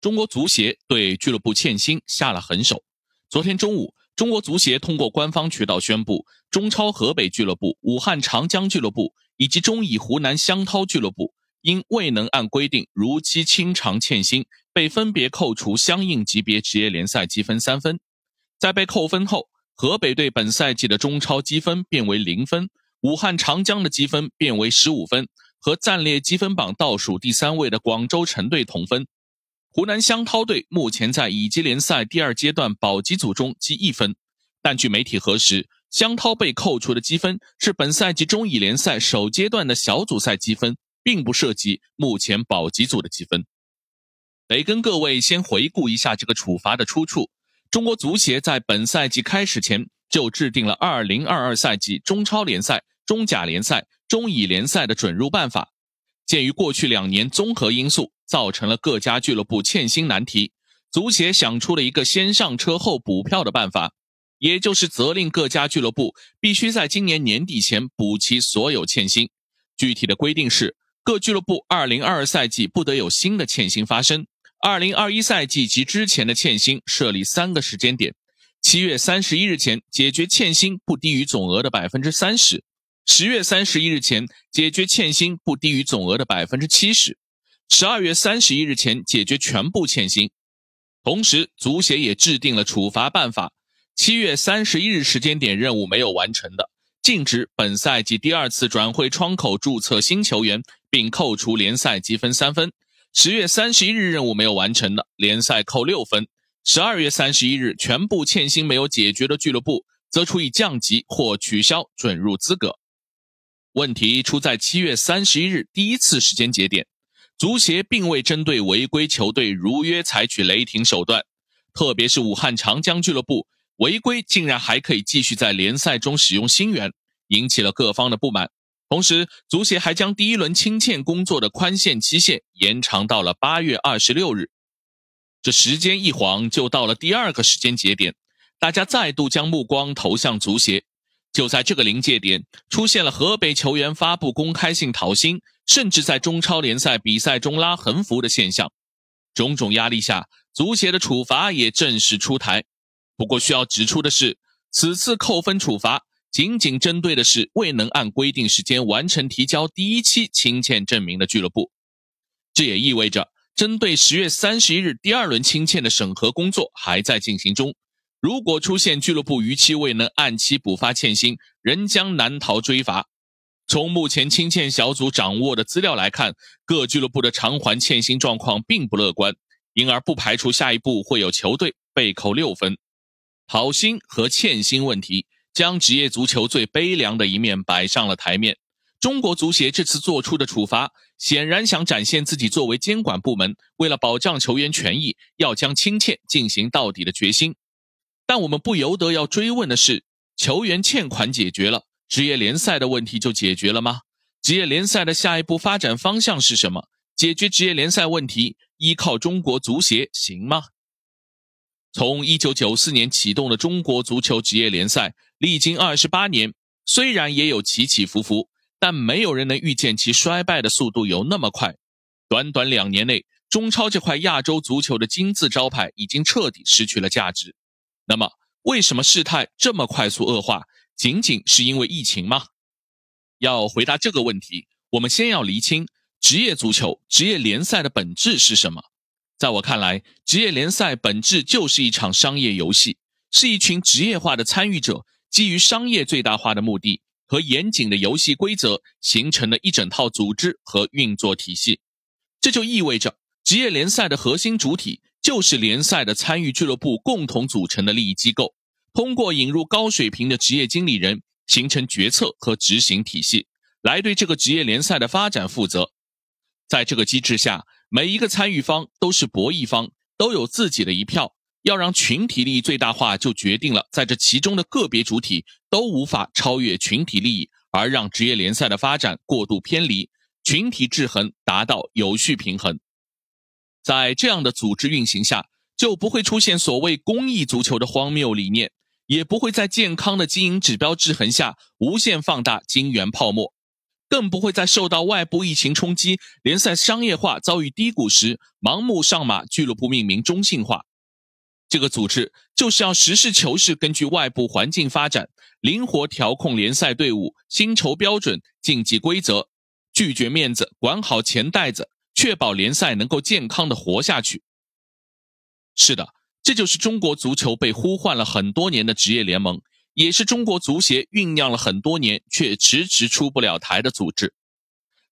中国足协对俱乐部欠薪下了狠手。昨天中午，中国足协通过官方渠道宣布，中超河北俱乐部、武汉长江俱乐部以及中乙湖南湘涛俱乐部因未能按规定如期清偿欠薪，被分别扣除相应级别职业联赛积分三分。在被扣分后，河北队本赛季的中超积分变为零分，武汉长江的积分变为十五分，和暂列积分榜倒数第三位的广州城队同分。湖南湘涛队目前在乙级联赛第二阶段保级组中积一分，但据媒体核实，湘涛被扣除的积分是本赛季中乙联赛首阶段的小组赛积分，并不涉及目前保级组的积分。得跟各位先回顾一下这个处罚的出处。中国足协在本赛季开始前就制定了二零二二赛季中超联赛、中甲联赛、中乙联赛的准入办法。鉴于过去两年综合因素。造成了各家俱乐部欠薪难题，足协想出了一个先上车后补票的办法，也就是责令各家俱乐部必须在今年年底前补齐所有欠薪。具体的规定是，各俱乐部2022赛季不得有新的欠薪发生，2021赛季及之前的欠薪设立三个时间点：七月三十一日前解决欠薪不低于总额的百分之三十，十月三十一日前解决欠薪不低于总额的百分之七十。十二月三十一日前解决全部欠薪，同时足协也制定了处罚办法。七月三十一日时间点任务没有完成的，禁止本赛季第二次转会窗口注册新球员，并扣除联赛积分三分。十月三十一日任务没有完成的，联赛扣六分。十二月三十一日全部欠薪没有解决的俱乐部，则处以降级或取消准入资格。问题出在七月三十一日第一次时间节点。足协并未针对违规球队如约采取雷霆手段，特别是武汉长江俱乐部违规竟然还可以继续在联赛中使用新援，引起了各方的不满。同时，足协还将第一轮清欠工作的宽限期限延长到了八月二十六日。这时间一晃就到了第二个时间节点，大家再度将目光投向足协。就在这个临界点，出现了河北球员发布公开信讨薪。甚至在中超联赛比赛中拉横幅的现象，种种压力下，足协的处罚也正式出台。不过需要指出的是，此次扣分处罚仅仅针对的是未能按规定时间完成提交第一期清欠证明的俱乐部。这也意味着，针对十月三十一日第二轮清欠的审核工作还在进行中。如果出现俱乐部逾期未能按期补发欠薪，仍将难逃追罚。从目前清欠小组掌握的资料来看，各俱乐部的偿还欠薪状况并不乐观，因而不排除下一步会有球队被扣六分。讨薪和欠薪问题将职业足球最悲凉的一面摆上了台面。中国足协这次做出的处罚，显然想展现自己作为监管部门，为了保障球员权益，要将清欠进行到底的决心。但我们不由得要追问的是，球员欠款解决了。职业联赛的问题就解决了吗？职业联赛的下一步发展方向是什么？解决职业联赛问题，依靠中国足协行吗？从一九九四年启动的中国足球职业联赛，历经二十八年，虽然也有起起伏伏，但没有人能预见其衰败的速度有那么快。短短两年内，中超这块亚洲足球的金字招牌已经彻底失去了价值。那么，为什么事态这么快速恶化？仅仅是因为疫情吗？要回答这个问题，我们先要厘清职业足球、职业联赛的本质是什么。在我看来，职业联赛本质就是一场商业游戏，是一群职业化的参与者基于商业最大化的目的和严谨的游戏规则形成的一整套组织和运作体系。这就意味着，职业联赛的核心主体就是联赛的参与俱乐部共同组成的利益机构。通过引入高水平的职业经理人，形成决策和执行体系，来对这个职业联赛的发展负责。在这个机制下，每一个参与方都是博弈方，都有自己的一票。要让群体利益最大化，就决定了在这其中的个别主体都无法超越群体利益，而让职业联赛的发展过度偏离，群体制衡达到有序平衡。在这样的组织运行下，就不会出现所谓公益足球的荒谬理念。也不会在健康的经营指标制衡下无限放大金元泡沫。更不会在受到外部疫情冲击、联赛商业化遭遇低谷时，盲目上马俱乐部命名中性化。这个组织就是要实事求是，根据外部环境发展，灵活调控联赛队伍、薪酬标准、竞技规则，拒绝面子，管好钱袋子，确保联赛能够健康的活下去。是的，这就是中国足球被呼唤了很多年的职业联盟。也是中国足协酝酿了很多年却迟迟出不了台的组织。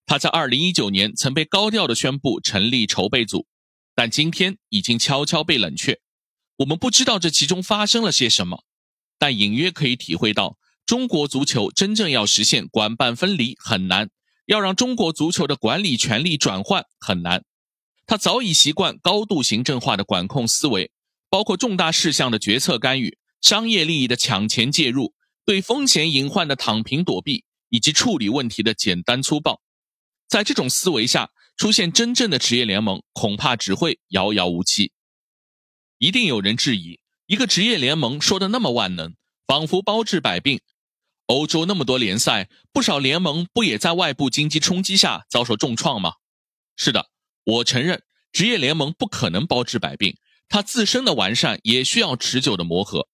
他在二零一九年曾被高调的宣布成立筹备组，但今天已经悄悄被冷却。我们不知道这其中发生了些什么，但隐约可以体会到，中国足球真正要实现管办分离很难，要让中国足球的管理权力转换很难。他早已习惯高度行政化的管控思维，包括重大事项的决策干预。商业利益的抢钱介入，对风险隐患的躺平躲避，以及处理问题的简单粗暴，在这种思维下，出现真正的职业联盟，恐怕只会遥遥无期。一定有人质疑，一个职业联盟说的那么万能，仿佛包治百病。欧洲那么多联赛，不少联盟不也在外部经济冲击下遭受重创吗？是的，我承认，职业联盟不可能包治百病，它自身的完善也需要持久的磨合。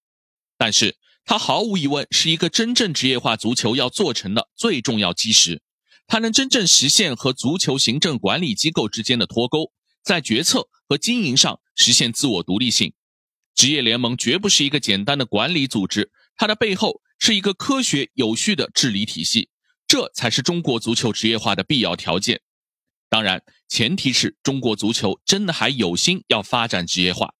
但是，它毫无疑问是一个真正职业化足球要做成的最重要基石。它能真正实现和足球行政管理机构之间的脱钩，在决策和经营上实现自我独立性。职业联盟绝不是一个简单的管理组织，它的背后是一个科学有序的治理体系，这才是中国足球职业化的必要条件。当然，前提是中国足球真的还有心要发展职业化。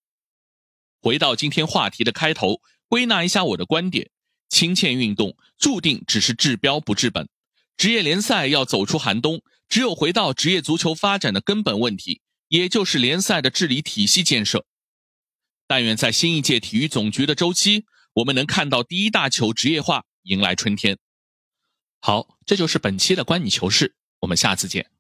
回到今天话题的开头。归纳一下我的观点：轻欠运动注定只是治标不治本。职业联赛要走出寒冬，只有回到职业足球发展的根本问题，也就是联赛的治理体系建设。但愿在新一届体育总局的周期，我们能看到第一大球职业化迎来春天。好，这就是本期的观你球事，我们下次见。